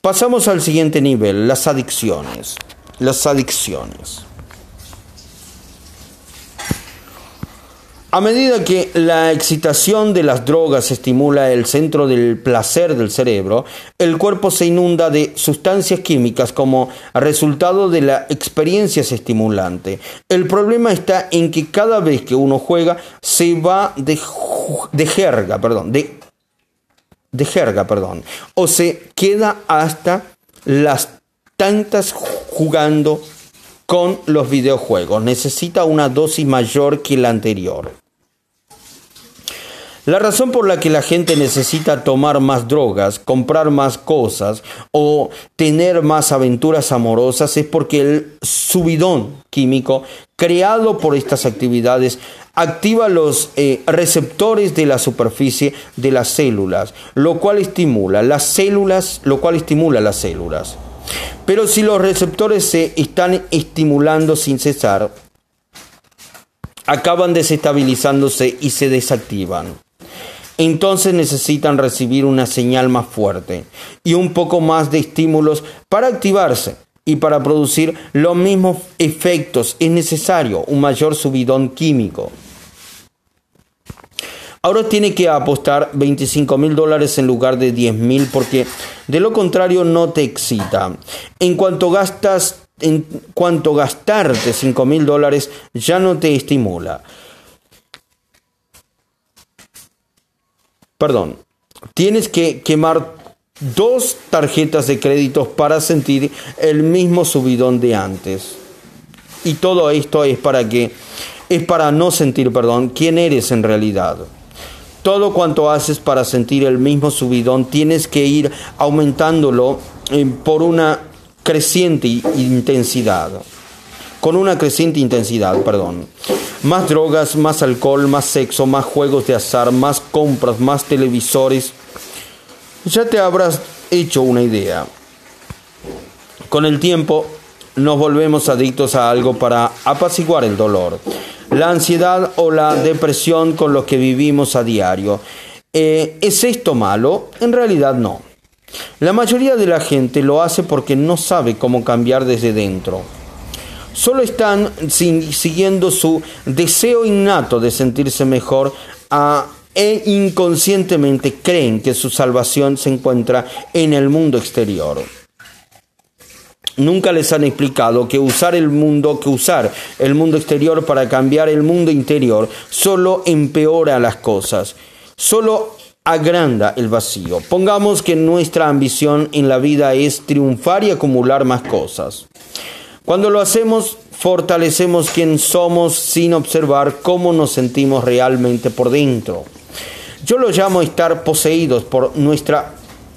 pasamos al siguiente nivel, las adicciones. Las adicciones. A medida que la excitación de las drogas estimula el centro del placer del cerebro, el cuerpo se inunda de sustancias químicas como resultado de la experiencia estimulante. El problema está en que cada vez que uno juega se va de, jerga, perdón, de, de jerga, perdón, o se queda hasta las tantas jugando con los videojuegos. Necesita una dosis mayor que la anterior. La razón por la que la gente necesita tomar más drogas, comprar más cosas o tener más aventuras amorosas es porque el subidón químico creado por estas actividades activa los eh, receptores de la superficie de las células, lo cual estimula las células, lo cual estimula las células. Pero si los receptores se están estimulando sin cesar, acaban desestabilizándose y se desactivan entonces necesitan recibir una señal más fuerte y un poco más de estímulos para activarse y para producir los mismos efectos es necesario un mayor subidón químico. Ahora tiene que apostar 25 mil dólares en lugar de 10 mil porque de lo contrario no te excita. En cuanto gastas, en cuanto gastarte 5 mil dólares ya no te estimula. Perdón, tienes que quemar dos tarjetas de crédito para sentir el mismo subidón de antes. Y todo esto es para que es para no sentir, perdón, quién eres en realidad. Todo cuanto haces para sentir el mismo subidón, tienes que ir aumentándolo eh, por una creciente intensidad. Con una creciente intensidad, perdón. Más drogas, más alcohol, más sexo, más juegos de azar, más compras, más televisores. Ya te habrás hecho una idea. Con el tiempo nos volvemos adictos a algo para apaciguar el dolor, la ansiedad o la depresión con los que vivimos a diario. Eh, ¿Es esto malo? En realidad no. La mayoría de la gente lo hace porque no sabe cómo cambiar desde dentro. Solo están siguiendo su deseo innato de sentirse mejor e inconscientemente creen que su salvación se encuentra en el mundo exterior. Nunca les han explicado que usar el mundo, que usar el mundo exterior para cambiar el mundo interior solo empeora las cosas, solo agranda el vacío. Pongamos que nuestra ambición en la vida es triunfar y acumular más cosas. Cuando lo hacemos, fortalecemos quién somos sin observar cómo nos sentimos realmente por dentro. Yo lo llamo estar poseídos por nuestras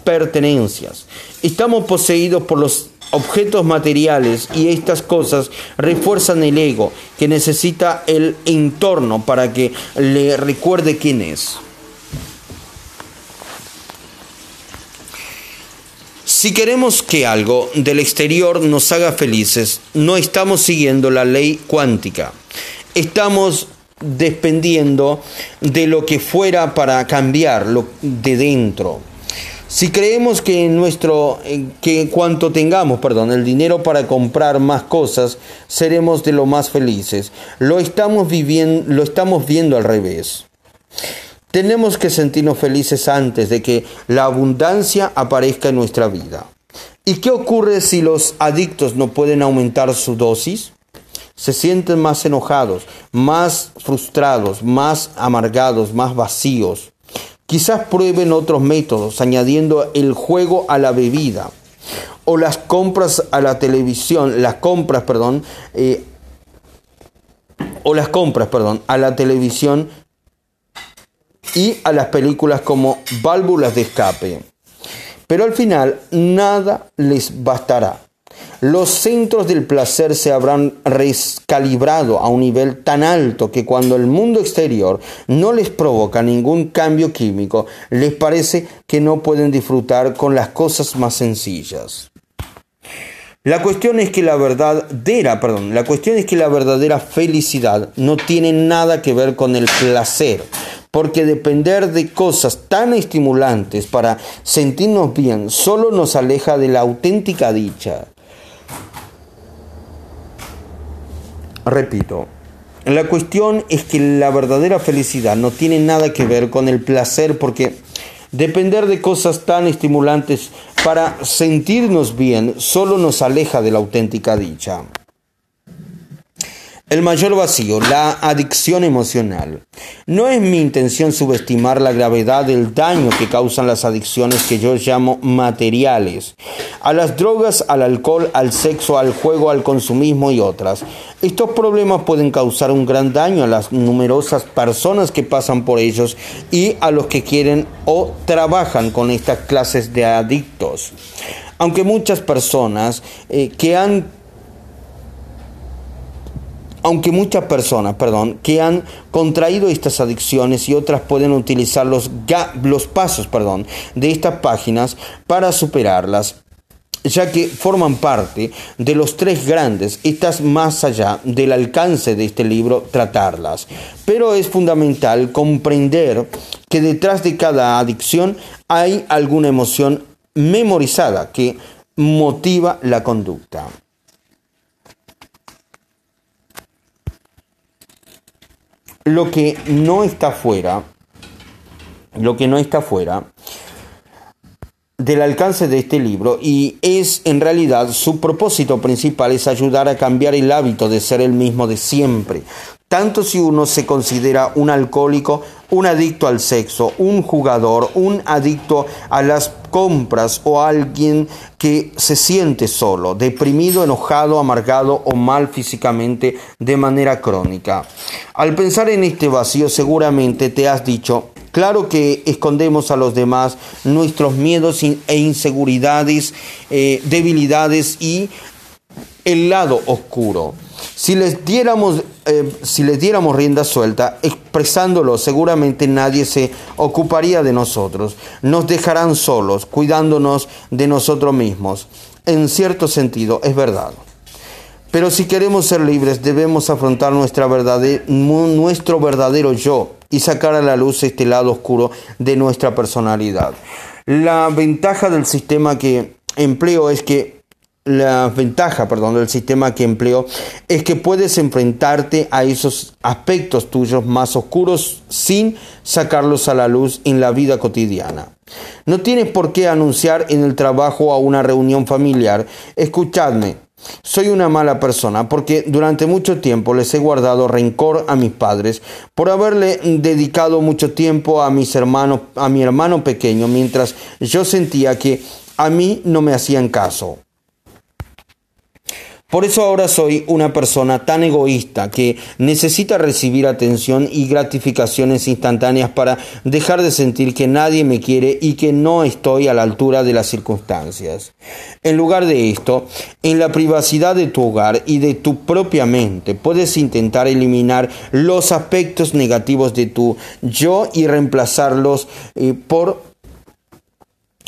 pertenencias. Estamos poseídos por los objetos materiales y estas cosas refuerzan el ego que necesita el entorno para que le recuerde quién es. Si queremos que algo del exterior nos haga felices, no estamos siguiendo la ley cuántica. Estamos dependiendo de lo que fuera para cambiar lo de dentro. Si creemos que nuestro que cuanto tengamos, perdón, el dinero para comprar más cosas, seremos de lo más felices. Lo estamos lo estamos viendo al revés. Tenemos que sentirnos felices antes de que la abundancia aparezca en nuestra vida. ¿Y qué ocurre si los adictos no pueden aumentar su dosis? Se sienten más enojados, más frustrados, más amargados, más vacíos. Quizás prueben otros métodos, añadiendo el juego a la bebida o las compras a la televisión, las compras, perdón, eh, o las compras, perdón, a la televisión y a las películas como válvulas de escape. Pero al final nada les bastará. Los centros del placer se habrán recalibrado a un nivel tan alto que cuando el mundo exterior no les provoca ningún cambio químico, les parece que no pueden disfrutar con las cosas más sencillas. La cuestión es que la verdadera, perdón, la cuestión es que la verdadera felicidad no tiene nada que ver con el placer, porque depender de cosas tan estimulantes para sentirnos bien solo nos aleja de la auténtica dicha. Repito, la cuestión es que la verdadera felicidad no tiene nada que ver con el placer porque depender de cosas tan estimulantes para sentirnos bien solo nos aleja de la auténtica dicha. El mayor vacío, la adicción emocional. No es mi intención subestimar la gravedad del daño que causan las adicciones que yo llamo materiales, a las drogas, al alcohol, al sexo, al juego, al consumismo y otras. Estos problemas pueden causar un gran daño a las numerosas personas que pasan por ellos y a los que quieren o trabajan con estas clases de adictos. Aunque muchas personas eh, que han aunque muchas personas, perdón, que han contraído estas adicciones y otras pueden utilizar los, pasos, perdón, de estas páginas para superarlas ya que forman parte de los tres grandes, estás más allá del alcance de este libro tratarlas. Pero es fundamental comprender que detrás de cada adicción hay alguna emoción memorizada que motiva la conducta. Lo que no está fuera, lo que no está fuera del alcance de este libro y es en realidad su propósito principal es ayudar a cambiar el hábito de ser el mismo de siempre. Tanto si uno se considera un alcohólico, un adicto al sexo, un jugador, un adicto a las compras o alguien que se siente solo, deprimido, enojado, amargado o mal físicamente de manera crónica. Al pensar en este vacío seguramente te has dicho, Claro que escondemos a los demás nuestros miedos e inseguridades, eh, debilidades y el lado oscuro. Si les diéramos, eh, si les diéramos rienda suelta, expresándolo, seguramente nadie se ocuparía de nosotros. Nos dejarán solos, cuidándonos de nosotros mismos. En cierto sentido, es verdad. Pero si queremos ser libres, debemos afrontar nuestra nuestro verdadero yo y sacar a la luz este lado oscuro de nuestra personalidad. La ventaja del sistema que empleo es que la ventaja, perdón, del sistema que empleo es que puedes enfrentarte a esos aspectos tuyos más oscuros sin sacarlos a la luz en la vida cotidiana. No tienes por qué anunciar en el trabajo a una reunión familiar, escuchadme, soy una mala persona porque durante mucho tiempo les he guardado rencor a mis padres por haberle dedicado mucho tiempo a mis hermanos, a mi hermano pequeño, mientras yo sentía que a mí no me hacían caso. Por eso ahora soy una persona tan egoísta que necesita recibir atención y gratificaciones instantáneas para dejar de sentir que nadie me quiere y que no estoy a la altura de las circunstancias. En lugar de esto, en la privacidad de tu hogar y de tu propia mente, puedes intentar eliminar los aspectos negativos de tu yo y reemplazarlos eh, por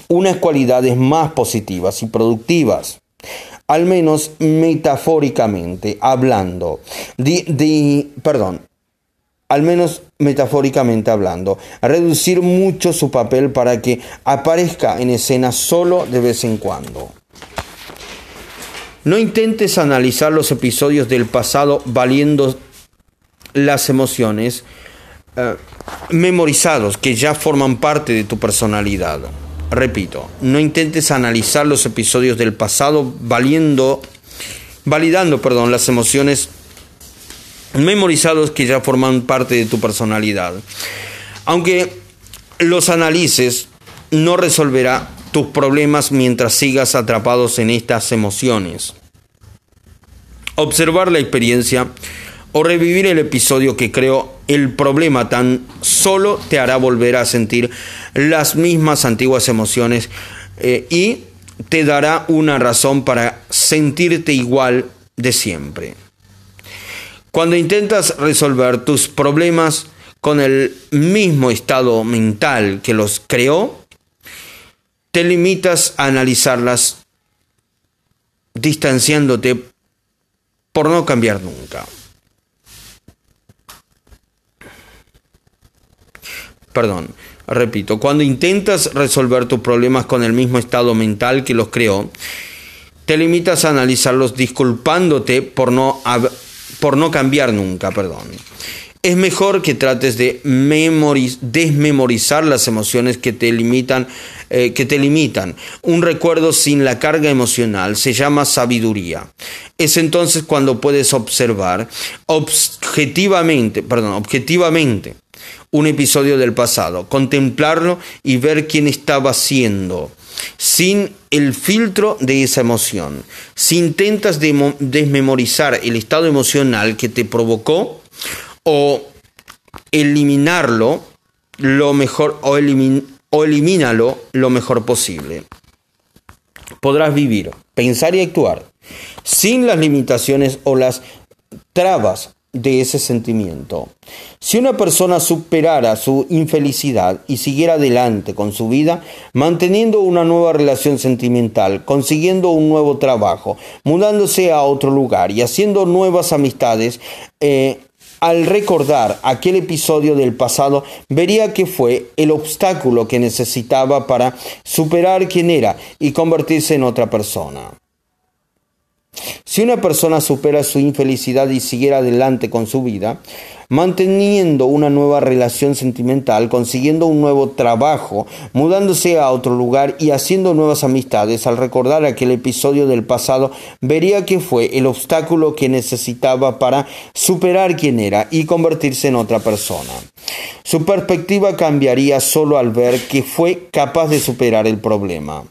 unas cualidades más positivas y productivas al menos metafóricamente hablando. perdón, al menos metafóricamente hablando, reducir mucho su papel para que aparezca en escena solo de vez en cuando. No intentes analizar los episodios del pasado valiendo las emociones eh, memorizados que ya forman parte de tu personalidad. Repito, no intentes analizar los episodios del pasado valiendo, validando perdón, las emociones memorizados que ya forman parte de tu personalidad. Aunque los analices, no resolverá tus problemas mientras sigas atrapados en estas emociones. Observar la experiencia o revivir el episodio que creó el problema tan solo te hará volver a sentir las mismas antiguas emociones eh, y te dará una razón para sentirte igual de siempre. Cuando intentas resolver tus problemas con el mismo estado mental que los creó, te limitas a analizarlas distanciándote por no cambiar nunca. Perdón, Repito, cuando intentas resolver tus problemas con el mismo estado mental que los creó, te limitas a analizarlos disculpándote por no, por no cambiar nunca, perdón. Es mejor que trates de desmemorizar las emociones que te limitan, eh, que te limitan. Un recuerdo sin la carga emocional se llama sabiduría. Es entonces cuando puedes observar objetivamente, perdón, objetivamente un episodio del pasado, contemplarlo y ver quién estaba siendo, sin el filtro de esa emoción. Si intentas desmemorizar el estado emocional que te provocó o eliminarlo, lo mejor o, o elimínalo lo mejor posible. Podrás vivir, pensar y actuar sin las limitaciones o las trabas de ese sentimiento. Si una persona superara su infelicidad y siguiera adelante con su vida, manteniendo una nueva relación sentimental, consiguiendo un nuevo trabajo, mudándose a otro lugar y haciendo nuevas amistades, eh, al recordar aquel episodio del pasado, vería que fue el obstáculo que necesitaba para superar quien era y convertirse en otra persona. Si una persona supera su infelicidad y siguiera adelante con su vida, manteniendo una nueva relación sentimental, consiguiendo un nuevo trabajo, mudándose a otro lugar y haciendo nuevas amistades, al recordar aquel episodio del pasado, vería que fue el obstáculo que necesitaba para superar quien era y convertirse en otra persona. Su perspectiva cambiaría solo al ver que fue capaz de superar el problema.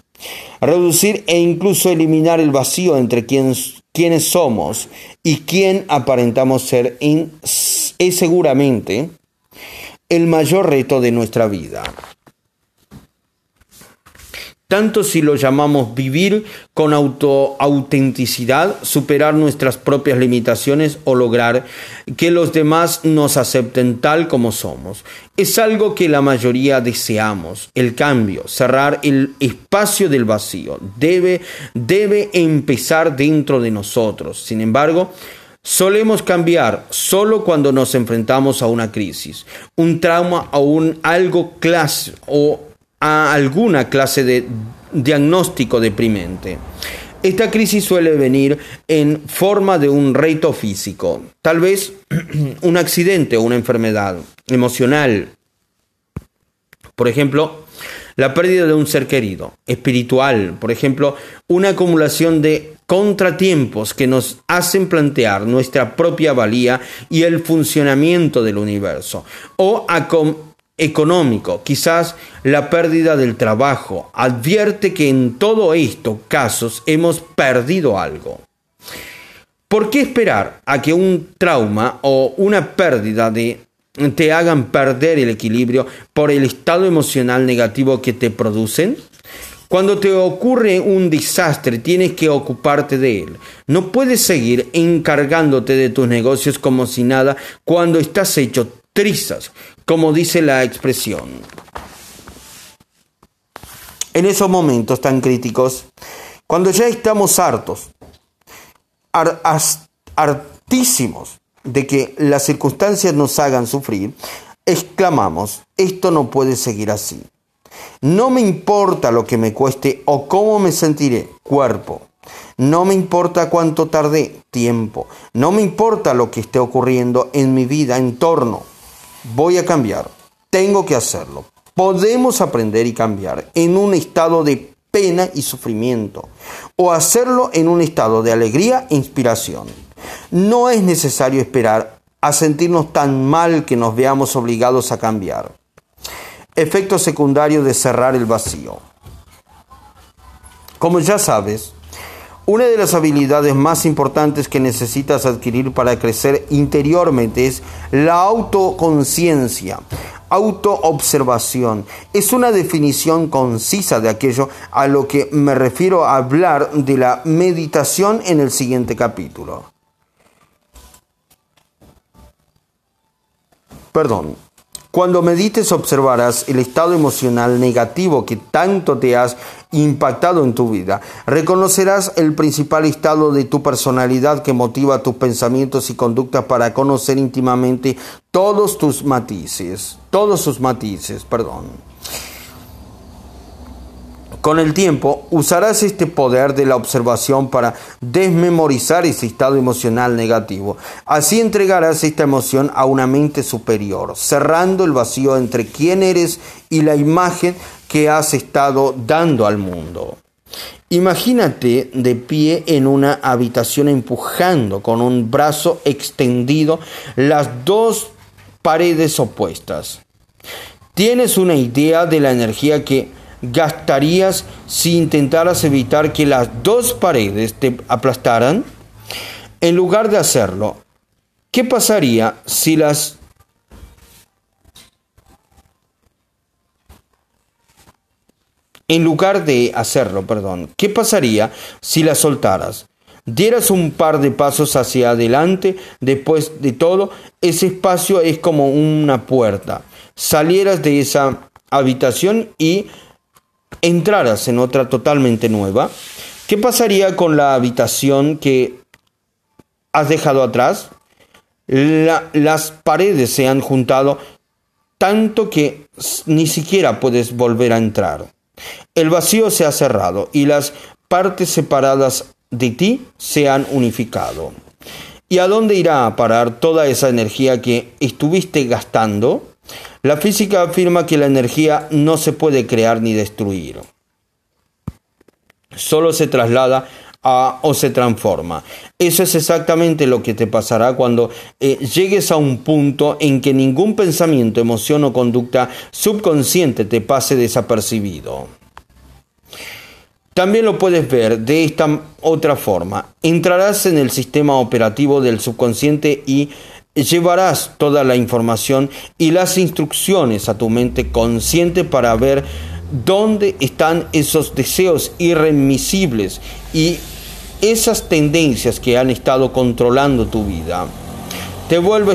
Reducir e incluso eliminar el vacío entre quienes, somos y quién aparentamos ser es seguramente el mayor reto de nuestra vida. Tanto si lo llamamos vivir con auto autenticidad, superar nuestras propias limitaciones o lograr que los demás nos acepten tal como somos. Es algo que la mayoría deseamos, el cambio, cerrar el espacio del vacío. Debe, debe empezar dentro de nosotros. Sin embargo, Solemos cambiar solo cuando nos enfrentamos a una crisis, un trauma o un algo clase o a alguna clase de diagnóstico deprimente. Esta crisis suele venir en forma de un reto físico, tal vez un accidente o una enfermedad emocional. Por ejemplo, la pérdida de un ser querido, espiritual, por ejemplo, una acumulación de contratiempos que nos hacen plantear nuestra propia valía y el funcionamiento del universo, o económico, quizás la pérdida del trabajo, advierte que en todo estos casos hemos perdido algo. ¿Por qué esperar a que un trauma o una pérdida de te hagan perder el equilibrio por el estado emocional negativo que te producen? Cuando te ocurre un desastre, tienes que ocuparte de él. No puedes seguir encargándote de tus negocios como si nada cuando estás hecho trizas, como dice la expresión. En esos momentos tan críticos, cuando ya estamos hartos, hartísimos de que las circunstancias nos hagan sufrir, exclamamos, esto no puede seguir así. No me importa lo que me cueste o cómo me sentiré, cuerpo. No me importa cuánto tardé, tiempo. No me importa lo que esté ocurriendo en mi vida, entorno. Voy a cambiar. Tengo que hacerlo. Podemos aprender y cambiar en un estado de pena y sufrimiento o hacerlo en un estado de alegría e inspiración. No es necesario esperar a sentirnos tan mal que nos veamos obligados a cambiar. Efecto secundario de cerrar el vacío. Como ya sabes, una de las habilidades más importantes que necesitas adquirir para crecer interiormente es la autoconciencia, autoobservación. Es una definición concisa de aquello a lo que me refiero a hablar de la meditación en el siguiente capítulo. Perdón. Cuando medites observarás el estado emocional negativo que tanto te has impactado en tu vida. Reconocerás el principal estado de tu personalidad que motiva tus pensamientos y conductas para conocer íntimamente todos tus matices, todos sus matices, perdón. Con el tiempo, usarás este poder de la observación para desmemorizar ese estado emocional negativo. Así entregarás esta emoción a una mente superior, cerrando el vacío entre quién eres y la imagen que has estado dando al mundo. Imagínate de pie en una habitación empujando con un brazo extendido las dos paredes opuestas. Tienes una idea de la energía que gastarías si intentaras evitar que las dos paredes te aplastaran? En lugar de hacerlo, ¿qué pasaría si las En lugar de hacerlo, perdón, ¿qué pasaría si las soltaras? Dieras un par de pasos hacia adelante, después de todo, ese espacio es como una puerta. Salieras de esa habitación y entraras en otra totalmente nueva, ¿qué pasaría con la habitación que has dejado atrás? las paredes se han juntado tanto que ni siquiera puedes volver a entrar. El vacío se ha cerrado y las partes separadas de ti se han unificado. ¿Y a dónde irá a parar toda esa energía que estuviste gastando? La física afirma que la energía no se puede crear ni destruir. Solo se traslada a, o se transforma. Eso es exactamente lo que te pasará cuando eh, llegues a un punto en que ningún pensamiento, emoción o conducta subconsciente te pase desapercibido. También lo puedes ver de esta otra forma. Entrarás en el sistema operativo del subconsciente y llevarás toda la información y las instrucciones a tu mente consciente para ver dónde están esos deseos irremisibles y esas tendencias que han estado controlando tu vida. Te vuelves